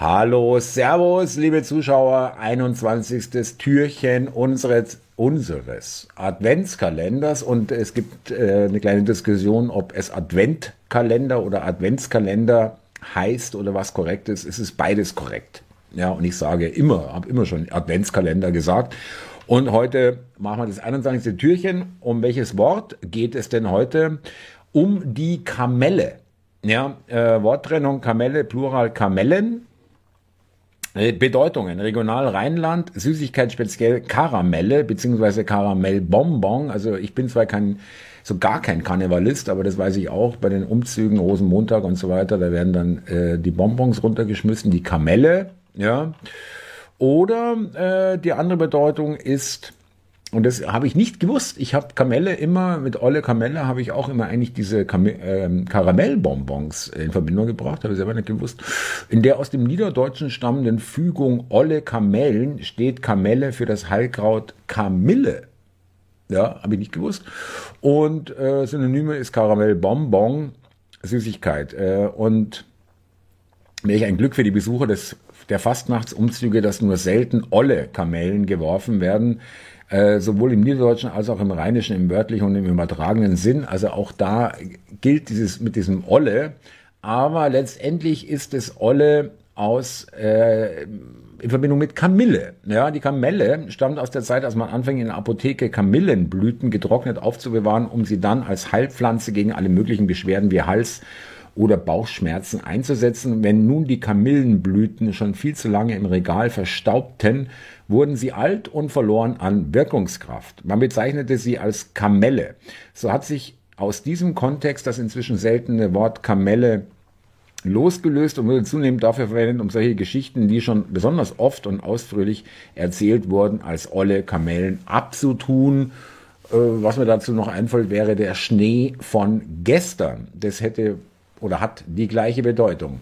Hallo, Servus, liebe Zuschauer, 21. Türchen unseres, unseres Adventskalenders und es gibt äh, eine kleine Diskussion, ob es Adventkalender oder Adventskalender heißt oder was korrekt ist. Es ist beides korrekt. Ja, und ich sage immer, habe immer schon Adventskalender gesagt. Und heute machen wir das 21. Türchen. Um welches Wort geht es denn heute? Um die Kamelle. Ja, äh, Worttrennung Kamelle, Plural Kamellen. Äh, Bedeutungen. Regional Rheinland, Süßigkeit speziell Karamelle beziehungsweise Karamellbonbon. Also ich bin zwar kein, so gar kein Karnevalist, aber das weiß ich auch bei den Umzügen, Rosenmontag und so weiter, da werden dann äh, die Bonbons runtergeschmissen, die Kamelle, ja. Oder äh, die andere Bedeutung ist und das habe ich nicht gewusst. Ich habe Kamelle immer, mit Olle Kamelle habe ich auch immer eigentlich diese Kam äh, Karamellbonbons in Verbindung gebracht, habe ich selber nicht gewusst. In der aus dem Niederdeutschen stammenden Fügung Olle Kamellen steht Kamelle für das Heilkraut Kamille. Ja, habe ich nicht gewusst. Und äh, Synonyme ist Karamellbonbon, Süßigkeit. Äh, und welch ein Glück für die Besucher des, der Fastnachtsumzüge, dass nur selten olle Kamellen geworfen werden. Äh, sowohl im Niederdeutschen als auch im Rheinischen, im wörtlichen und im übertragenen Sinn. Also auch da gilt dieses mit diesem Olle. Aber letztendlich ist es Olle aus äh, in Verbindung mit Kamille. Ja, die Kamelle stammt aus der Zeit, als man anfing in der Apotheke Kamillenblüten getrocknet aufzubewahren, um sie dann als Heilpflanze gegen alle möglichen Beschwerden wie Hals oder Bauchschmerzen einzusetzen. Wenn nun die Kamillenblüten schon viel zu lange im Regal verstaubten, wurden sie alt und verloren an Wirkungskraft. Man bezeichnete sie als Kamelle. So hat sich aus diesem Kontext das inzwischen seltene Wort Kamelle losgelöst und wurde zunehmend dafür verwendet, um solche Geschichten, die schon besonders oft und ausführlich erzählt wurden, als olle Kamellen abzutun. Äh, was mir dazu noch einfällt, wäre der Schnee von gestern. Das hätte oder hat die gleiche Bedeutung.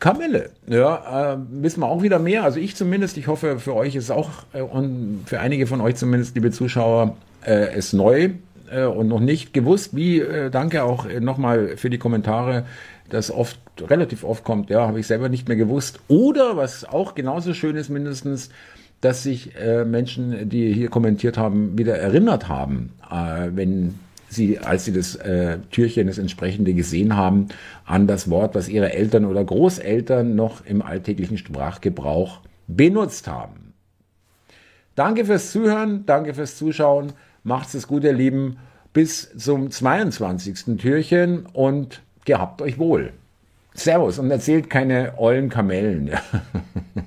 Kamelle, ja, äh, wissen wir auch wieder mehr. Also ich zumindest, ich hoffe, für euch ist auch äh, und für einige von euch zumindest, liebe Zuschauer, äh, ist neu äh, und noch nicht gewusst. Wie, äh, danke auch äh, nochmal für die Kommentare, das oft, relativ oft kommt, ja, habe ich selber nicht mehr gewusst. Oder, was auch genauso schön ist mindestens, dass sich äh, Menschen, die hier kommentiert haben, wieder erinnert haben, äh, wenn sie, als sie das äh, Türchen, das entsprechende gesehen haben, an das Wort, was ihre Eltern oder Großeltern noch im alltäglichen Sprachgebrauch benutzt haben. Danke fürs Zuhören, danke fürs Zuschauen, macht's es gut, ihr Lieben, bis zum 22. Türchen und gehabt euch wohl. Servus und erzählt keine ollen Kamellen.